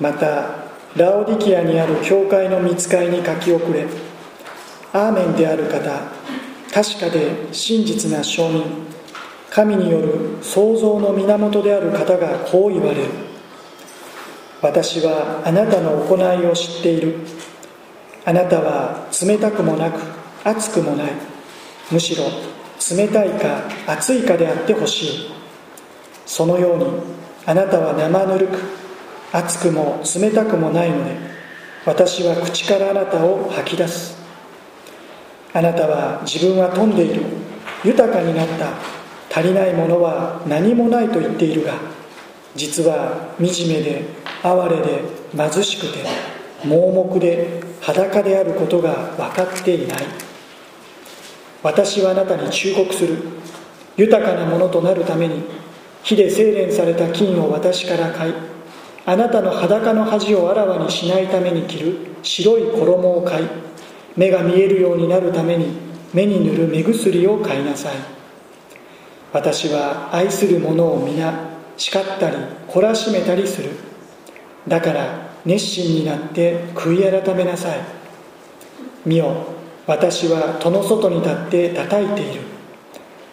またラオディキアにある教会の見つかいに書き遅れアーメンである方確かで真実な証人神による創造の源である方がこう言われる。私はあなたの行いを知っている。あなたは冷たくもなく熱くもない。むしろ冷たいか熱いかであってほしい。そのようにあなたは生ぬるく熱くも冷たくもないので私は口からあなたを吐き出す。あなたは自分は富んでいる。豊かになった。足りないものは何もないと言っているが実は惨めで哀れで貧しくて盲目で裸であることが分かっていない。私はあなたに忠告する。豊かなものとなるために火で精錬された金を私から買いあなたの裸の恥をあらわにしないために着る白い衣を買い目が見えるようになるために目に塗る目薬を買いなさい。私は愛する者を皆叱ったり懲らしめたりする。だから熱心になって悔い改めなさい。見よ私は戸の外に立って叩いている。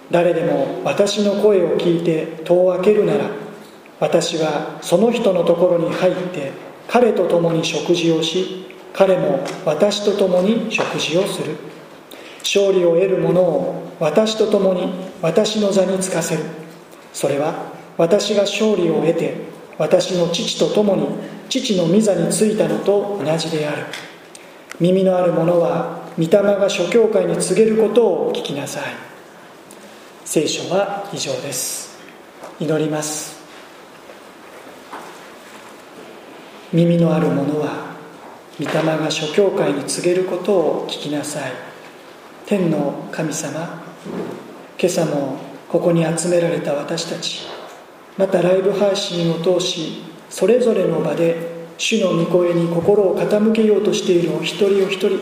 誰でも私の声を聞いて戸を開けるなら私はその人のところに入って彼と共に食事をし彼も私と共に食事をする。勝利を得る者を私と共に私の座につかせる。それは私が勝利を得て私の父と共に父の御座についたのと同じである。耳のある者は御霊が諸教会に告げることを聞きなさい。聖書は以上です。祈ります。耳のある者は御霊が諸教会に告げることを聞きなさい。天の神様今朝もここに集められた私たちまたライブ配信を通しそれぞれの場で主の御声に心を傾けようとしているお一人お一人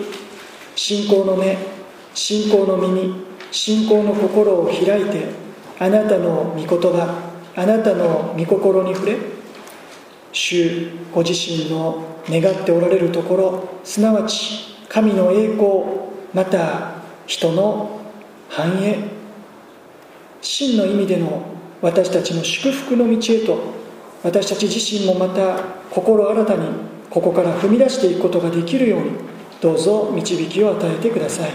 信仰の目信仰の耳信仰の心を開いてあなたの御言葉あなたの御心に触れ主ご自身の願っておられるところすなわち神の栄光また人の繁栄。真の意味での私たちの祝福の道へと私たち自身もまた心新たにここから踏み出していくことができるようにどうぞ導きを与えてください。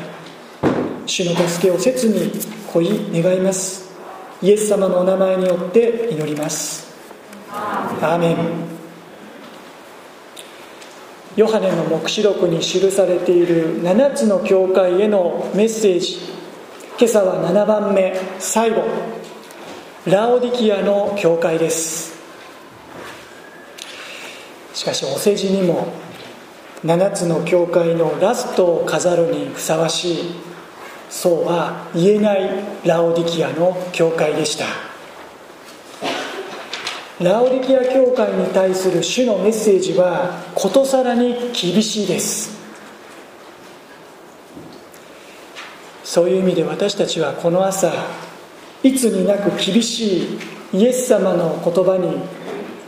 主の助けを切に恋願います。イエス様のお名前によって祈ります。アーメン。ヨハネの黙示録に記されている7つの教会へのメッセージ。今朝は7番目。最後。ラオディキアの教会です。しかしお世辞にも7つの教会のラストを飾るにふさわしいそうは言えないラオディキアの教会でした。ラオディキア教会に対する主のメッセージはことさらに厳しいです。そういう意味で私たちはこの朝いつになく厳しいイエス様の言葉に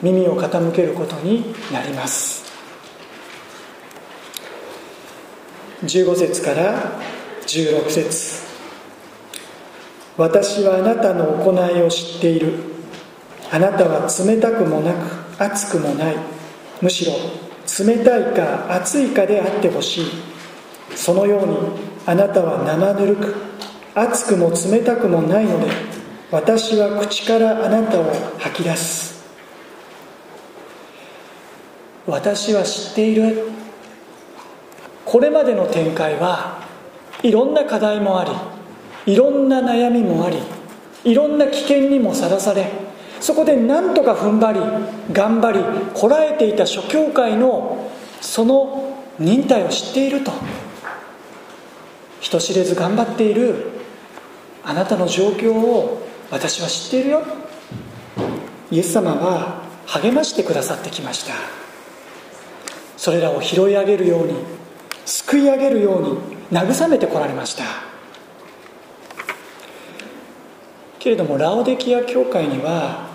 耳を傾けることになります。15節から16節。私はあなたの行いを知っている。あなたは冷たくもなく熱くもない。むしろ冷たいか熱いかであってほしい。そのようにあなたは生ぬるく熱くも冷たくもないので私は口からあなたを吐き出す。私は知っている。これまでの展開はいろんな課題もありいろんな悩みもありいろんな危険にもさらされそこで何とか踏ん張り頑張りこらえていた諸教会のその忍耐を知っていると。人知れず頑張っているあなたの状況を私は知っているよ。イエス様は励ましてくださってきました。それらを拾い上げるように救い上げるように慰めてこられました。けれどもラオデキア教会には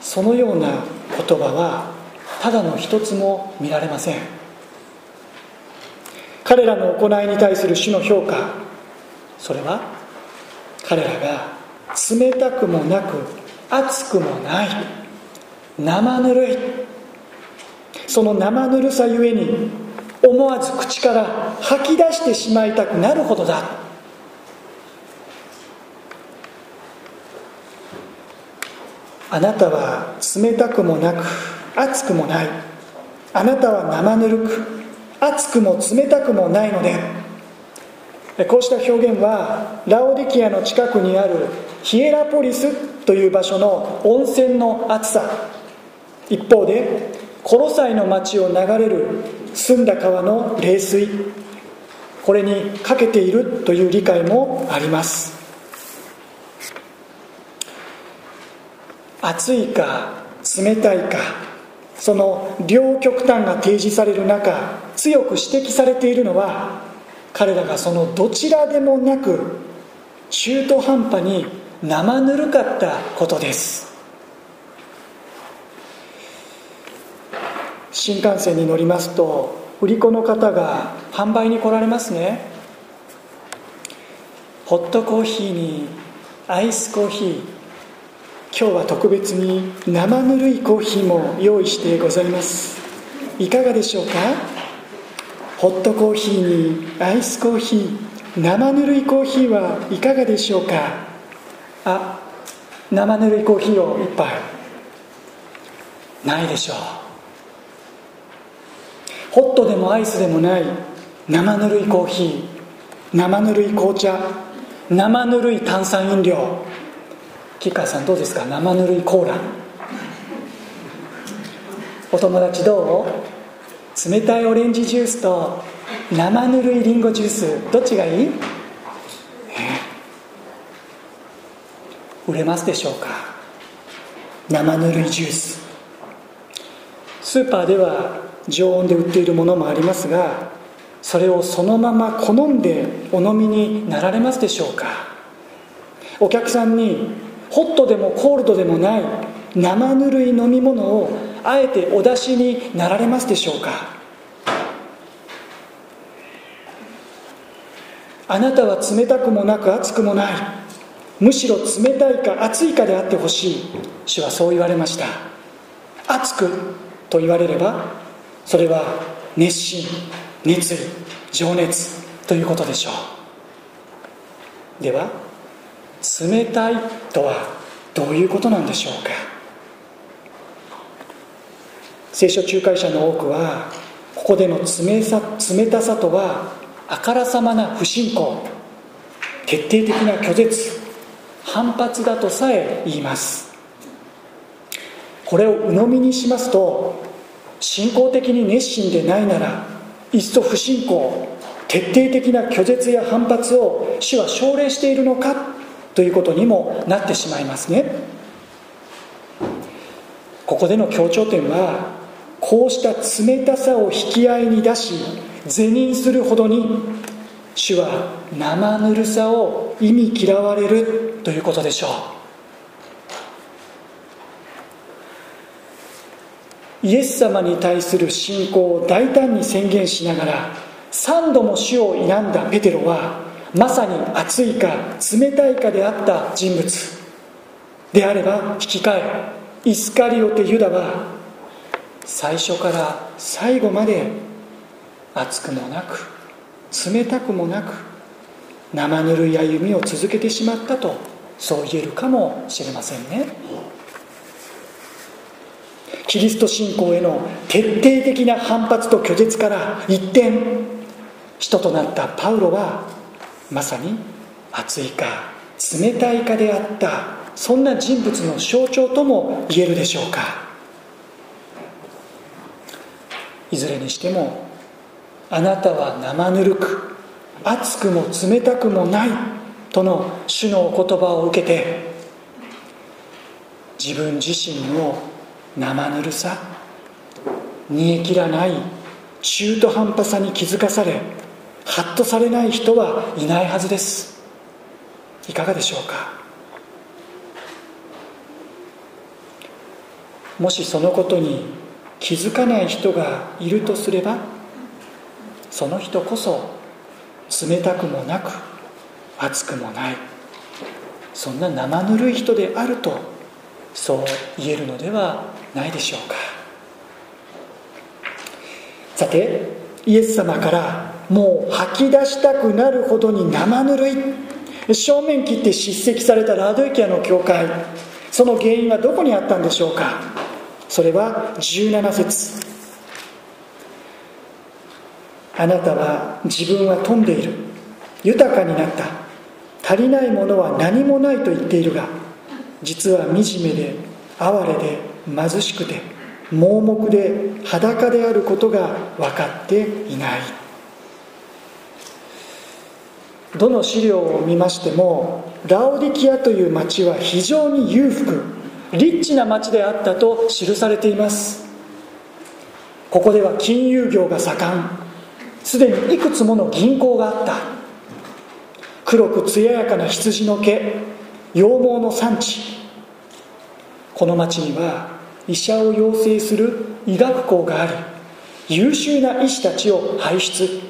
そのような言葉はただの一つも見られません。彼らの行いに対する主の評価それは彼らが冷たくもなく熱くもない生ぬるいその生ぬるさゆえに思わず口から吐き出してしまいたくなるほどだ。あなたは冷たくもなく熱くもない。あなたは生ぬるく熱くも冷たくもないので。こうした表現はラオディキアの近くにあるヒエラポリスという場所の温泉の熱さ。一方でコロサイの町を流れる澄んだ川の冷水。これにかけているという理解もあります。暑いか冷たいかその両極端が提示される中強く指摘されているのは彼らがそのどちらでもなく中途半端に生ぬるかったことです。新幹線に乗りますと売り子の方が販売に来られますね。ホットコーヒーにアイスコーヒー今日は特別に生ぬるいコーヒーも用意してございます。いかがでしょうか？ホットコーヒーにアイスコーヒー生ぬるいコーヒーはいかがでしょうか？あ生ぬるいコーヒーを一杯。ないでしょう。ホットでもアイスでもない生ぬるいコーヒー生ぬるい紅茶生ぬるい炭酸飲料。吉川さんどうですか？生ぬるいコーラ。お友達どう？冷たいオレンジジュースと生ぬるいりんごジュース。どっちがいい、え？売れますでしょうか？生ぬるいジュース。スーパーでは常温で売っているものもありますがそれをそのまま好んでお飲みになられますでしょうか？お客さんにホットでもコールドでもない生ぬるい飲み物をあえてお出しになられますでしょうか？あなたは冷たくもなく熱くもない。むしろ冷たいか熱いかであってほしい。主はそう言われました。熱くと言われればそれは熱心熱意情熱ということでしょう。では冷たいとはどういうことなんでしょうか？聖書仲介者の多くはここでの冷さ冷たさとはあからさまな不信仰徹底的な拒絶反発だとさえ言います。これを鵜呑みにしますと信仰的に熱心でないならいっそ不信仰徹底的な拒絶や反発を主は奨励しているのかということにもなってしまいますね。ここでの強調点はこうした冷たさを引き合いに出し是認するほどに主は生ぬるさを意味嫌われるということでしょう。イエス様に対する信仰を大胆に宣言しながら3度も主を選んだペテロはまさに熱いか冷たいかであった人物。であれば引き換えイスカリオテ・ユダは最初から最後まで熱くもなく冷たくもなく生ぬるい歩みを続けてしまったとそう言えるかもしれませんね。キリスト信仰への徹底的な反発と拒絶から一転人となったパウロはまさに熱いか冷たいかであったそんな人物の象徴とも言えるでしょうか。いずれにしてもあなたは生ぬるく熱くも冷たくもないとの主のお言葉を受けて自分自身の生ぬるさ煮え切らない中途半端さに気づかされハッとされない人はいないはずです。いかがでしょうか？もしそのことに気づかない人がいるとすればその人こそ冷たくもなく熱くもない。そんな生ぬるい人であるとそう言えるのではないでしょうか。さてイエス様からもう吐き出したくなるほどに生ぬるい。正面切って叱責されたラドイキアの教会。その原因はどこにあったんでしょうか。それは17節。あなたは自分は富んでいる。豊かになった。足りないものは何もないと言っているが実は惨めで哀れで貧しくて盲目で裸であることが分かっていない。どの資料を見ましてもラオディキアという町は非常に裕福リッチな町であったと記されています。ここでは金融業が盛ん。すでにいくつもの銀行があった。黒く艶やかな羊の毛羊毛の産地。この町には医者を養成する医学校があり優秀な医師たちを輩出。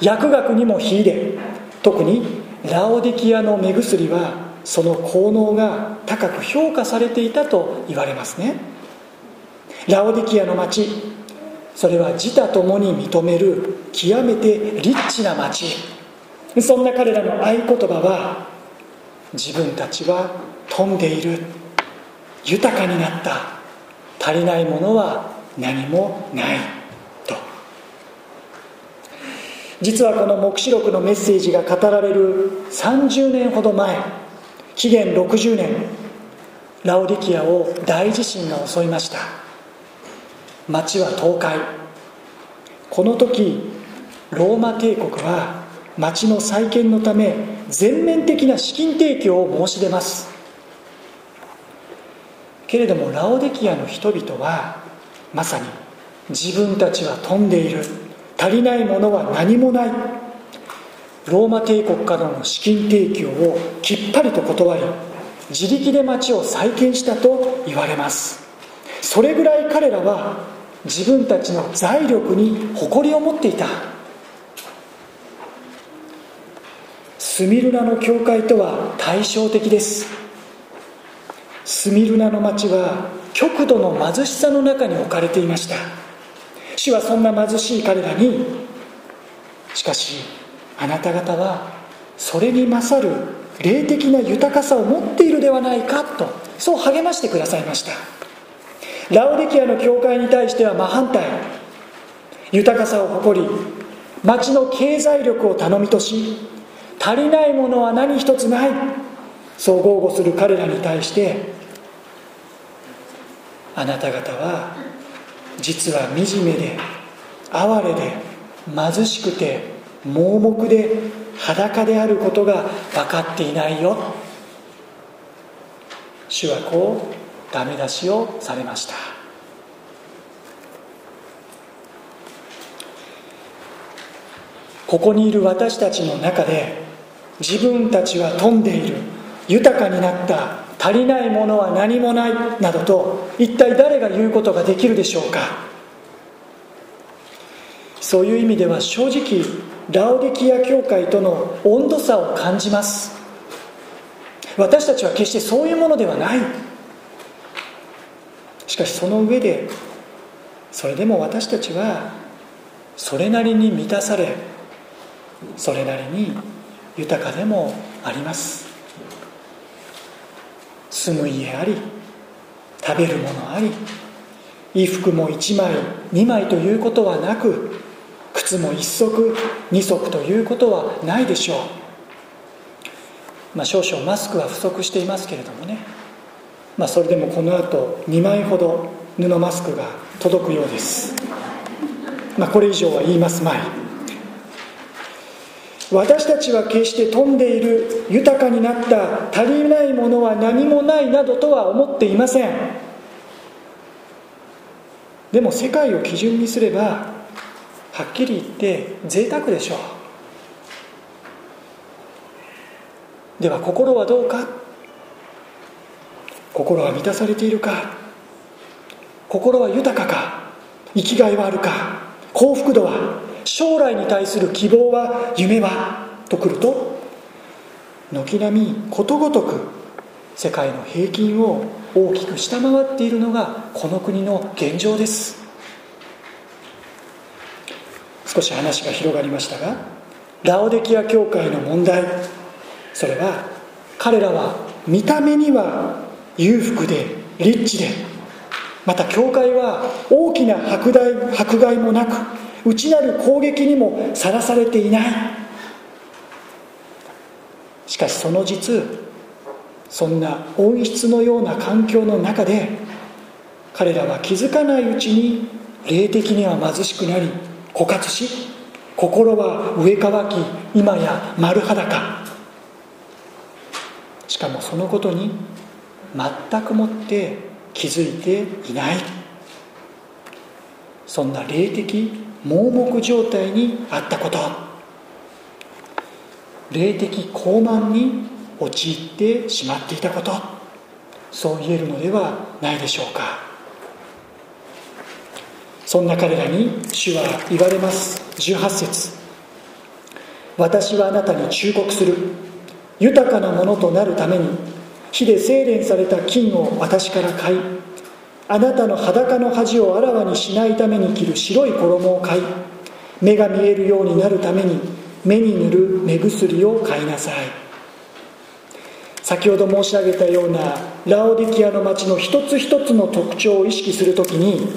薬学にも秀で特にラオディキアの目薬はその効能が高く評価されていたと言われますね。ラオディキアの町それは自他ともに認める極めてリッチな町そんな彼らの合言葉は自分たちは富んでいる。豊かになった。足りないものは何もないと実はこの黙示録のメッセージが語られる30年ほど前紀元60年ラオディキアを大地震が襲いました。町は倒壊。この時ローマ帝国は町の再建のため全面的な資金提供を申し出ます。けれどもラオデキアの人々はまさに自分たちは富んでいる。足りないものは何もない。ローマ帝国からの資金提供をきっぱりと断り自力で町を再建したと言われます。それぐらい彼らは自分たちの財力に誇りを持っていた。スミルナの教会とは対照的です。スミルナの町は極度の貧しさの中に置かれていました。主はそんな貧しい彼らにしかしあなた方はそれに勝る霊的な豊かさを持っているではないかとそう励ましてくださいました。ラオデキアの教会に対しては真反対。豊かさを誇り町の経済力を頼みとし足りないものは何一つない。そう豪語する彼らに対してあなた方は実は惨めで哀れで貧しくて盲目で裸であることが分かっていないよ。主はこうダメ出しをされました。ここにいる私たちの中で自分たちは富んでいる豊かになった足りないものは何もないなどと一体誰が言うことができるでしょうか？そういう意味では正直ラオディキア教会との温度差を感じます。私たちは決してそういうものではない。しかしその上でそれでも私たちはそれなりに満たされそれなりに豊かでもあります。住む家あり食べるものあり衣服も1枚2枚ということはなく靴も1足2足ということはないでしょう。まあ少々マスクは不足していますけれどもね。まあそれでもこの後2枚ほど布マスクが届くようです。まあこれ以上は言いますまい。私たちは決して富んでいる豊かになった足りないものは何もないなどとは思っていません。でも世界を基準にすればはっきり言って贅沢でしょう。では心はどうか？心は満たされているか？心は豊かか？生きがいはあるか？幸福度は？将来に対する希望は夢は？とくると軒並みことごとく世界の平均を大きく下回っているのがこの国の現状です。少し話が広がりましたがラオデキア教会の問題。それは彼らは見た目には裕福でリッチでまた教会は大きな迫害迫害もなく内なる攻撃にもさらされていない。しかしその実そんな温室のような環境の中で彼らは気づかないうちに霊的には貧しくなり枯渇し心は植え替き今や丸裸。しかもそのことに全くもって気づいていない。そんな霊的盲目状態にあったこと。霊的高慢に陥ってしまっていたこと。そう言えるのではないでしょうか。そんな彼らに主は言われます。18節。私はあなたに忠告する。豊かなものとなるために火で精錬された金を私から買いあなたの裸の恥をあらわにしないために着る白い衣を買い目が見えるようになるために目に塗る目薬を買いなさい。先ほど申し上げたようなラオディキアの町の一つ一つの特徴を意識するときに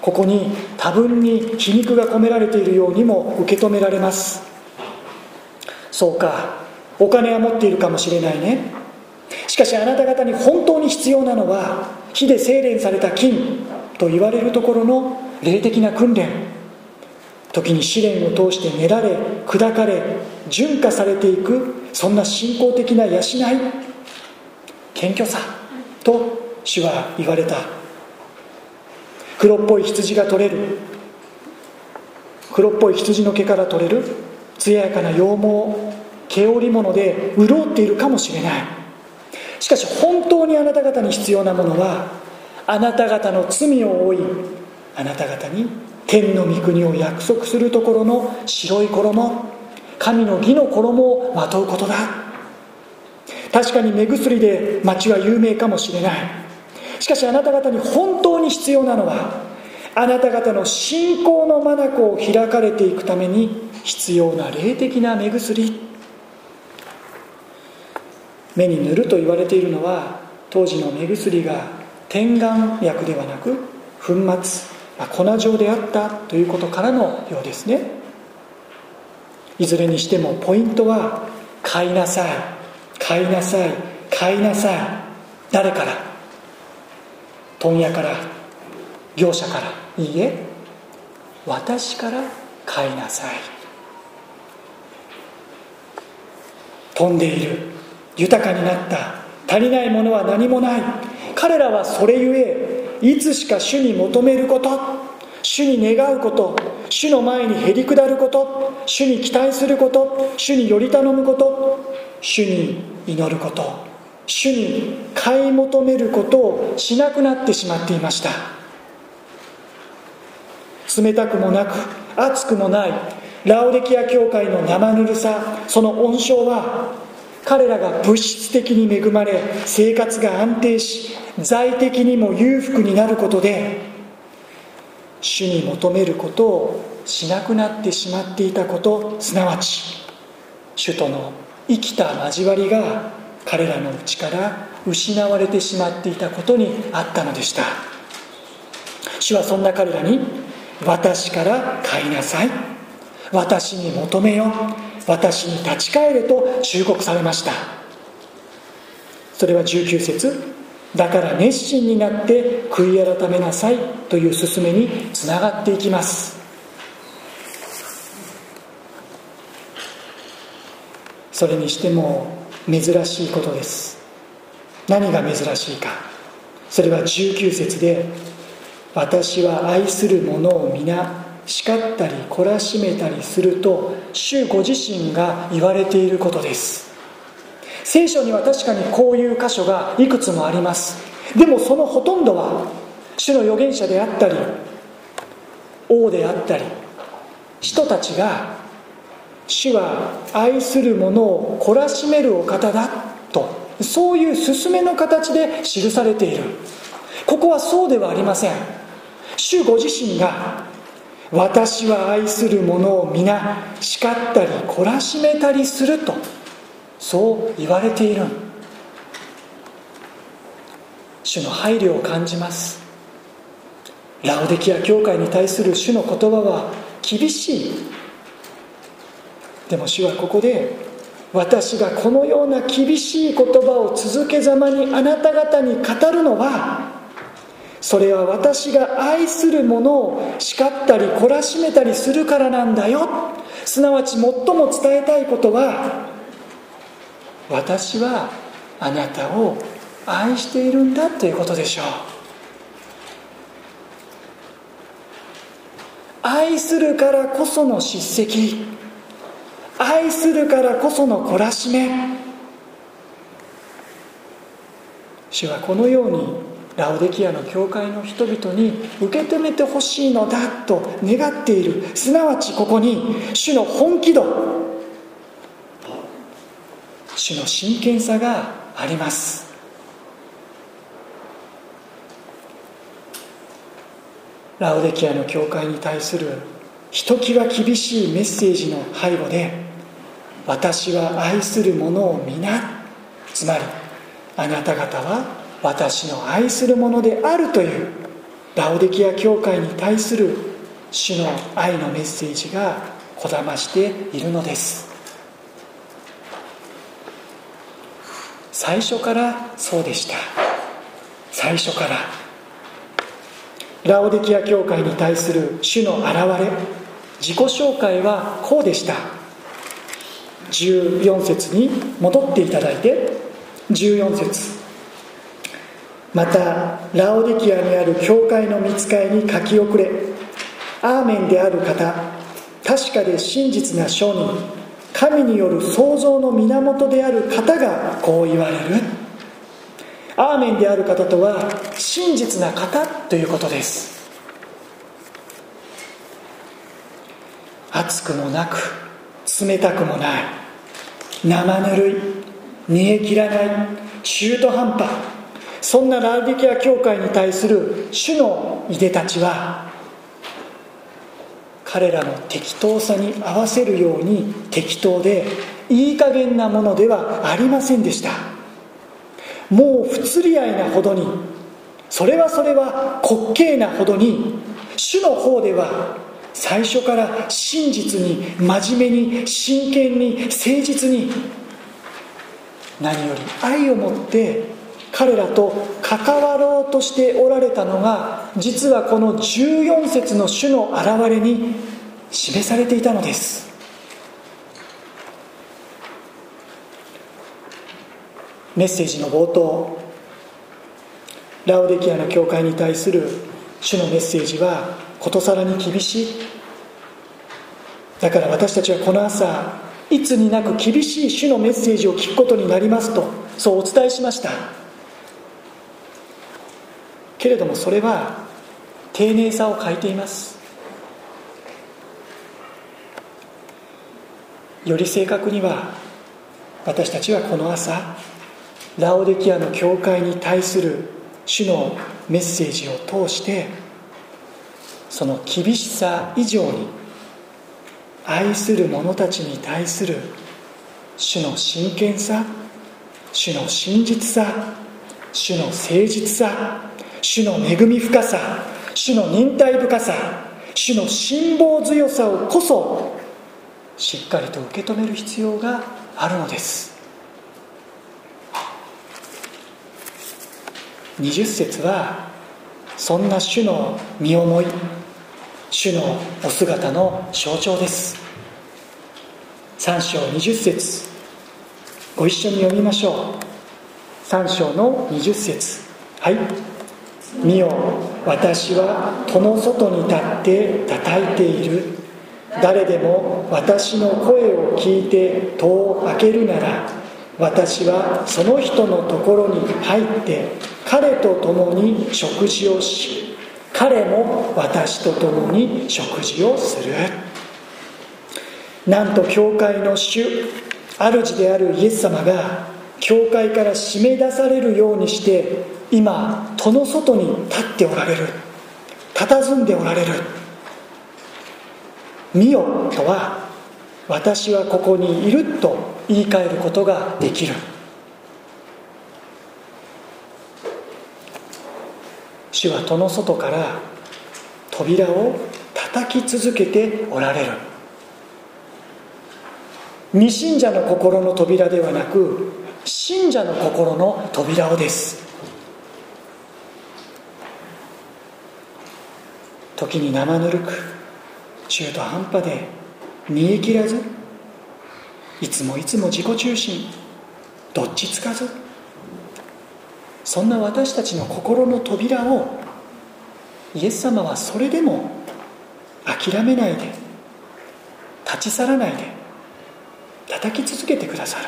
ここに多分に皮肉が込められているようにも受け止められます。そうかお金は持っているかもしれないね。しかしあなた方に本当に必要なのは火で精錬された金と言われるところの霊的な訓練。時に試練を通して練られ砕かれ純化されていくそんな信仰的な養い。謙虚さと主は言われた。黒っぽい羊が取れる。黒っぽい羊の毛から取れる。艶やかな羊毛毛織物で潤っているかもしれない。しかし本当にあなた方に必要なものはあなた方の罪を負いあなた方に天の御国を約束するところの白い衣神の義の衣をまとうことだ。確かに目薬で町は有名かもしれない。しかしあなた方に本当に必要なのはあなた方の信仰の眼を開かれていくために必要な霊的な目薬。目に塗ると言われているのは当時の目薬が点眼薬ではなく粉末粉状であったということからのようですね。いずれにしてもポイントは買いなさい買いなさい買いなさい誰から？問屋から業者から。いいえ私から買いなさい。飛んでいる。豊かになった。足りないものは何もない。彼らはそれゆえいつしか主に求めること。主に願うこと。主の前にへり下ること。主に期待すること。主により頼むこと。主に祈ること。主に買い求めることをしなくなってしまっていました。冷たくもなく熱くもない。ラオデキア教会の生ぬるさその温床は彼らが物質的に恵まれ生活が安定し財的にも裕福になることで主に求めることをしなくなってしまっていたことすなわち主との生きた交わりが彼らのうちから失われてしまっていたことにあったのでした。主はそんな彼らに私から買いなさい。私に求めよ。私に立ち返れと忠告されました。それは19節だから熱心になって悔い改めなさいという勧めにつながっていきます。それにしても珍しいことです。何が珍しいか。それは19節で「私は愛する者を皆叱ったり懲らしめたりすると主ご自身が言われていることです。聖書には確かにこういう箇所がいくつもあります。でもそのほとんどは主の預言者であったり王であったり人たちが主は愛する者を懲らしめるお方だとそういう勧めの形で記されている。ここはそうではありません。主ご自身が私は愛する者を皆叱ったり懲らしめたりするとそう言われている主の配慮を感じます。ラオデキア教会に対する主の言葉は厳しい。でも主はここで私がこのような厳しい言葉を続けざまにあなた方に語るのはそれは私が愛する者を叱ったり懲らしめたりするからなんだよ。すなわち最も伝えたいことは私はあなたを愛しているんだということでしょう。愛するからこその叱責。愛するからこその懲らしめ。主はこのようにラオデキアの教会の人々に受け止めてほしいのだと願っている。すなわちここに主の本気度。主の真剣さがあります。ラオデキアの教会に対するひときわ厳しいメッセージの背後で私は愛する者を皆つまりあなた方は私の愛するものであるというラオデキア教会に対する主の愛のメッセージがこだましているのです。最初からそうでした。最初から。ラオデキア教会に対する主の現れ自己紹介はこうでした。14節に戻っていただいて14節。またラオディキアにある教会の見つかいに書き遅れアーメンである方確かで真実な証人神による創造の源である方がこう言われる。アーメンである方とは真実な方ということです。熱くもなく冷たくもない。生ぬるい。煮え切らない。中途半端。そんなラウディキア教会に対する主のいでたちは彼らの適当さに合わせるように適当でいい加減なものではありませんでした。もう不釣り合いなほどにそれはそれは滑稽なほどに主の方では最初から真実に真面目に真剣に誠実に何より愛を持って彼らと関わろうとしておられたのが実はこの14節の主の現れに示されていたのです。メッセージの冒頭。ラオデキアの教会に対する主のメッセージはことさらに厳しい。だから私たちはこの朝いつになく厳しい主のメッセージを聞くことになりますとそうお伝えしました。けれどもそれは丁寧さを欠いています。より正確には私たちはこの朝ラオデキアの教会に対する主のメッセージを通してその厳しさ以上に愛する者たちに対する主の真剣さ主の真実さ主の誠実さ主の恵み深さ主の忍耐深さ主の辛抱強さをこそしっかりと受け止める必要があるのです。20節はそんな主の身思い主のお姿の象徴です。3章20節ご一緒に読みましょう。3章の20節。はい。見よ私は戸の外に立って叩いている。誰でも私の声を聞いて戸を開けるなら私はその人のところに入って彼と共に食事をし彼も私と共に食事をする。なんと教会の主主であるイエス様が教会から締め出されるようにして今戸の外に立っておられる。佇んでおられる「見よ」とは「私はここにいる」と言い換えることができる。主は戸の外から扉を叩き続けておられる。未信者の心の扉ではなく信者の心の扉をです。時に生ぬるく中途半端で煮え切らずいつもいつも自己中心どっちつかずそんな私たちの心の扉をイエス様はそれでも諦めないで立ち去らないで叩き続けてくださる。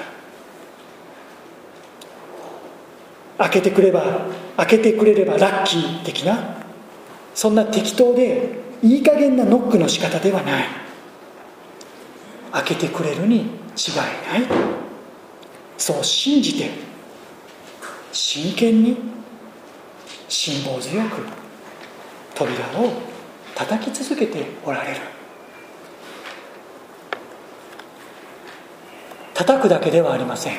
開けてくれば開けてくれればラッキー的なそんな適当でいい加減なノックの仕方ではない。開けてくれるに違いない。そう信じて。真剣に。辛抱強く。扉を叩き続けておられる。叩くだけではありません。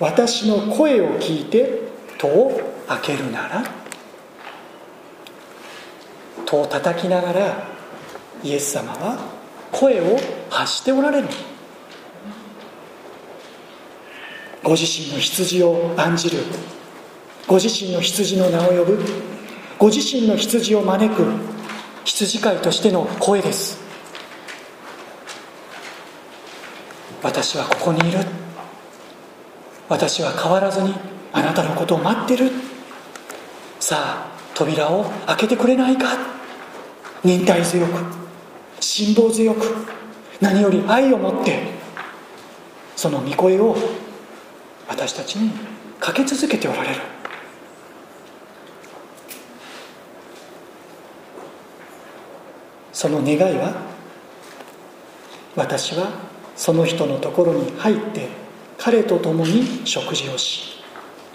私の声を聞いて戸を開けるなら戸を叩きながらイエス様は声を発しておられる。ご自身の羊を案じる。ご自身の羊の名を呼ぶ。ご自身の羊を招く。羊飼いとしての声です。私はここにいる。私は変わらずにあなたのことを待ってる。さあ扉を開けてくれないか。忍耐強く辛抱強く何より愛を持ってその御声を私たちにかけ続けておられる。その願いは私はその人のところに入って彼と共に食事をし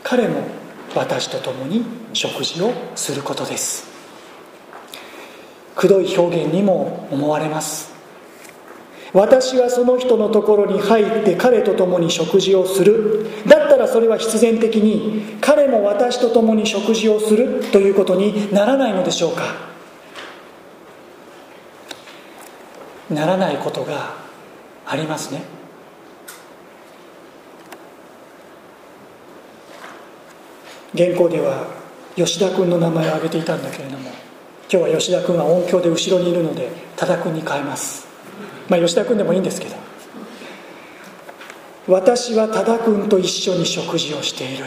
彼も私と共に食事をすることです。くどい表現にも思われます。私はその人のところに入って彼と共に食事をする。だったらそれは必然的に彼も私と共に食事をするということにならないのでしょうか。ならないことがありますね。原稿では吉田君の名前を挙げていたんだけれども今日は吉田君は音響で後ろにいるので多田君に変えます。まあ吉田君でもいいんですけど。私は多田君と一緒に食事をしている。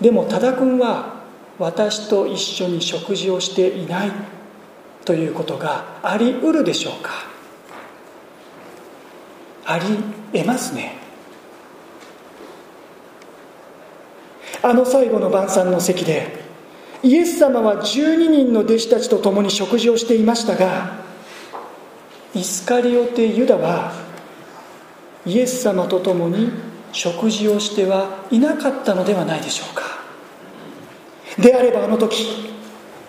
でも多田君は私と一緒に食事をしていない。ということがありうるでしょうか。ありえますね。あの最後の晩餐の席でイエス様は12人の弟子たちと共に食事をしていましたがイスカリオテ・ユダはイエス様と共に食事をしてはいなかったのではないでしょうか。であればあの時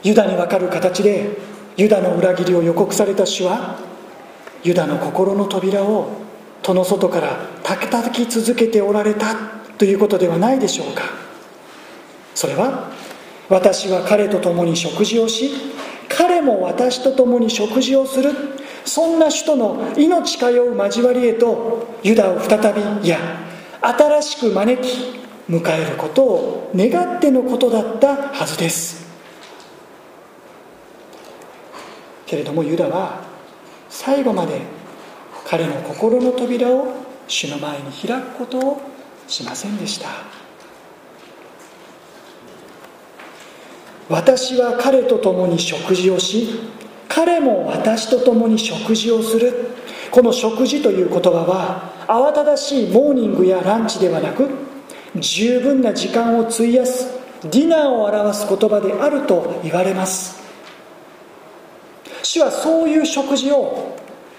ユダに分かる形でユダの裏切りを予告された主はユダの心の扉を戸の外から叩き続けておられたということではないでしょうか。それは私は彼と共に食事をし彼も私と共に食事をする。そんな主との命通う交わりへとユダを再びいや新しく招き迎えることを願ってのことだったはずです。けれどもユダは最後まで彼の心の扉を主の前に開くことをしませんでした。私は彼と共に食事をし彼も私と共に食事をする。この食事という言葉は慌ただしいモーニングやランチではなく十分な時間を費やすディナーを表す言葉であると言われます。主はそういう食事を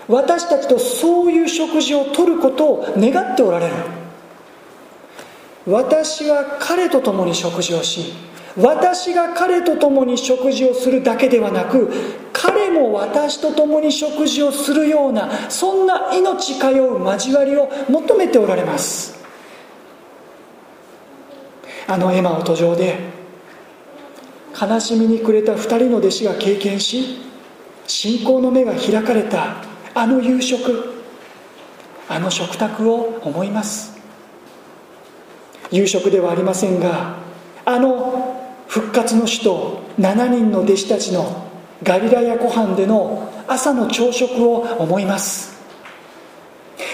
私たちとそういう食事をとることを願っておられる。私は彼と共に食事をし私が彼と共に食事をするだけではなく彼も私と共に食事をするようなそんな命通う交わりを求めておられます。あのエマオ途上で悲しみに暮れた2人の弟子が経験し信仰の目が開かれたあの夕食あの食卓を思います。夕食ではありませんがあの復活の首都7人の弟子たちのガリラヤ湖畔での朝の朝食を思います。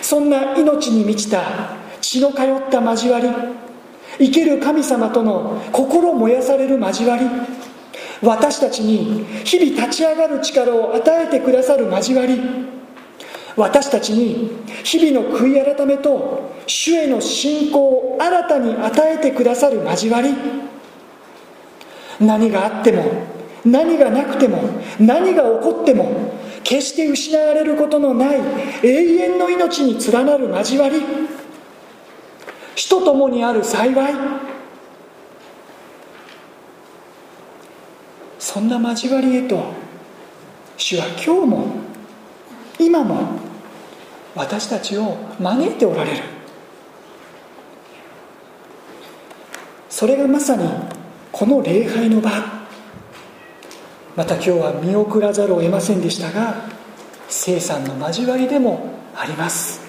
そんな命に満ちた血の通った交わり生ける神様との心燃やされる交わり私たちに日々立ち上がる力を与えてくださる交わり私たちに日々の悔い改めと主への信仰を新たに与えてくださる交わり。何があっても何がなくても何が起こっても決して失われることのない永遠の命に連なる交わり。死と共にある幸い。そんな交わりへと主は今日も今も私たちを招いておられる。それがまさにこの礼拝の場。また今日は見送らざるを得ませんでしたが生産の交わりでもあります。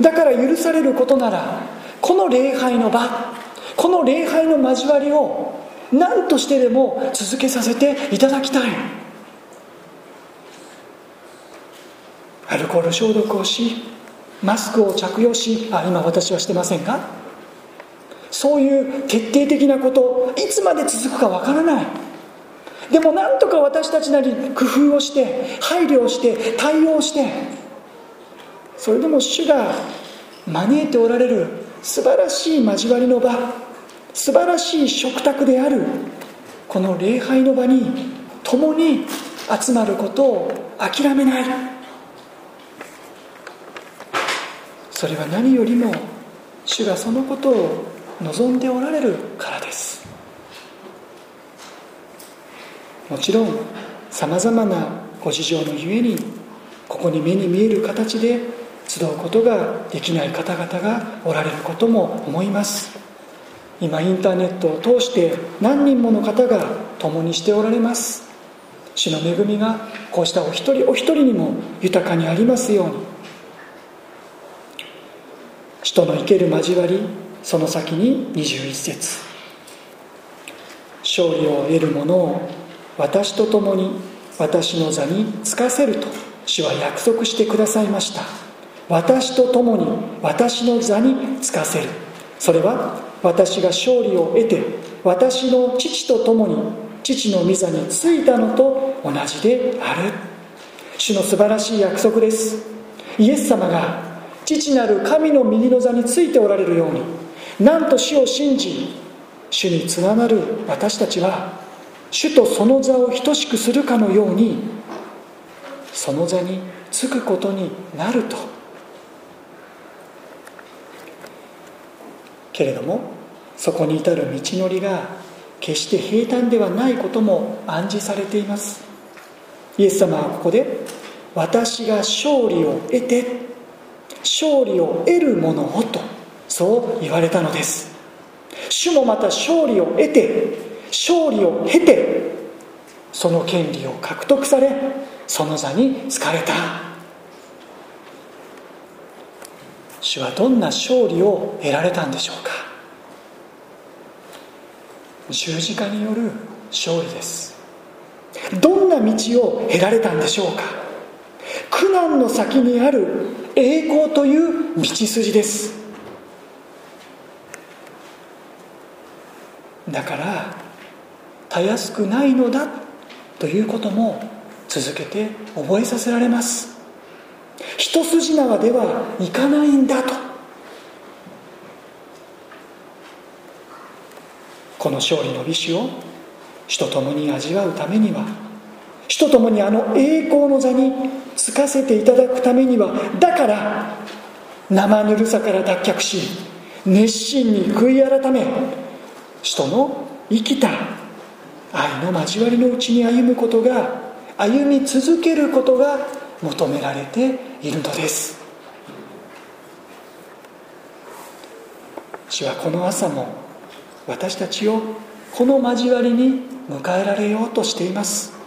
だから許されることならこの礼拝の場この礼拝の交わりを何としてでも続けさせていただきたい。アルコール消毒をしマスクを着用しあ今私はしてませんがそういう徹底的なこといつまで続くかわからない。でもなんとか私たちなり工夫をして配慮をして対応してそれでも主が招いておられる素晴らしい交わりの場素晴らしい食卓であるこの礼拝の場に共に集まることを諦めない。それは何よりも主がそのことを望んでおられるからです。もちろんさまざまなご事情のゆえにここに目に見える形で集うことができない方々がおられることも思います。今インターネットを通して何人もの方が共にしておられます。主の恵みがこうしたお一人お一人にも豊かにありますように。人の生ける交わりその先に21節。勝利を得る者を私と共に私の座につかせると主は約束してくださいました。私と共に私の座につかせる。それは私が勝利を得て私の父と共に父の御座についたのと同じである。主の素晴らしい約束です。イエス様が父なる神の右の座についておられるようになんと主を信じ主に連なる私たちは主とその座を等しくするかのようにその座につくことになると。けれどもそこに至る道のりが決して平坦ではないことも暗示されています。イエス様はここで私が勝利を得て勝利を得るものをとそう言われたのです。主もまた勝利を得て勝利を経てその権利を獲得されその座に就かれた。主はどんな勝利を得られたんでしょうか。十字架による勝利です。どんな道を得られたんでしょうか。苦難の先にある栄光という道筋です。だからたやすくないのだということも続けて覚えさせられます。一筋縄ではいかないんだと。この勝利の美酒を主と共に味わうためには主と共にあの栄光の座につかせていただくためにはだから生ぬるさから脱却し熱心に悔い改め主との生きた愛の交わりのうちに歩むことが歩み続けることが求められているのです。主はこの朝も私たちをこの交わりに迎えられようとしています。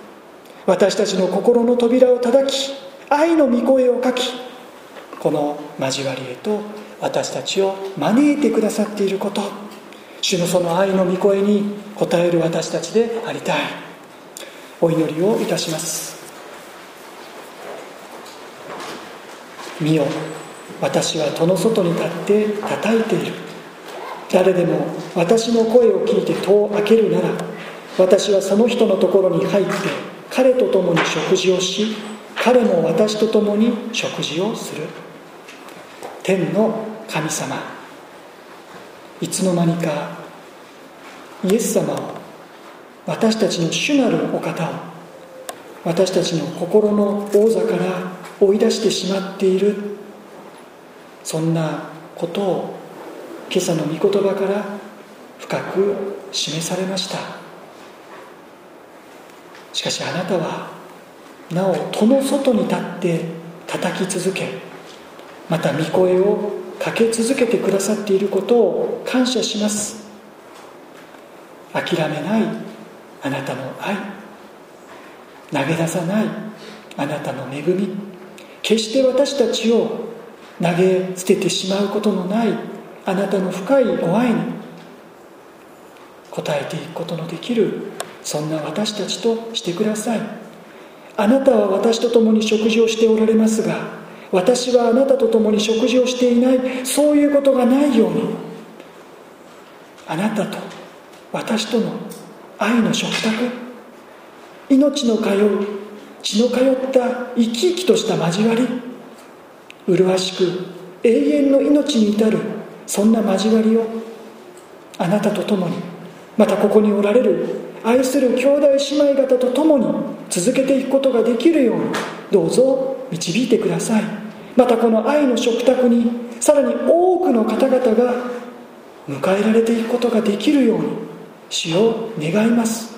私たちの心の扉を叩き愛の御声を書きこの交わりへと私たちを招いてくださっていること主のその愛の御声に応える私たちでありたい。お祈りをいたします。見よ私は戸の外に立って叩いている。誰でも私の声を聞いて戸を開けるなら私はその人のところに入って彼と共に食事をし彼も私と共に食事をする。天の神様いつの間にかイエス様を私たちの主なるお方を私たちの心の王座から追い出してしまっている。そんなことを今朝の御言葉から深く示されました。しかしあなたはなお戸の外に立って叩き続けまた御声をかけ続けてくださっていることを感謝します。諦めないあなたの愛。投げ出さないあなたの恵み。決して私たちを投げ捨ててしまうことのないあなたの深いご愛に応えていくことのできるそんな私たちとしてください。あなたは私と共に食事をしておられますが私はあなたと共に食事をしていないそういうことがないようにあなたと私との愛の食卓命の通う血の通った生き生きとした交わり麗しく永遠の命に至るそんな交わりをあなたと共にまたここにおられる愛する兄弟姉妹方と共に続けていくことができるようにどうぞ導いてください。またこの愛の食卓にさらに多くの方々が迎えられていくことができるように主を願います。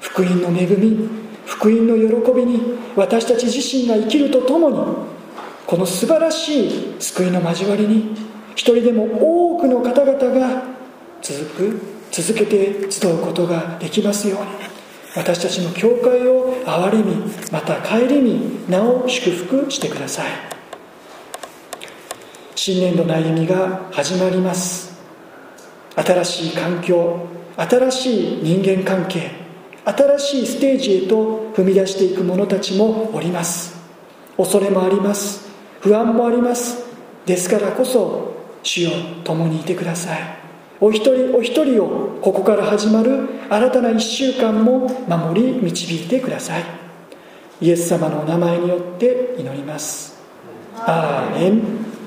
福音の恵み福音の喜びに私たち自身が生きるとともにこの素晴らしい救いの交わりに一人でも多くの方々が続く続けて集うことができますように。私たちの教会を憐れみまた顧みなお祝福してください。新年度の歩みが始まります。新しい環境新しい人間関係新しいステージへと踏み出していく者たちもおります。恐れもあります。不安もあります。ですからこそ主よ共にいてください。お一人お一人をここから始まる新たな1週間も守り導いてください。イエス様のお名前によって祈ります。アーメン。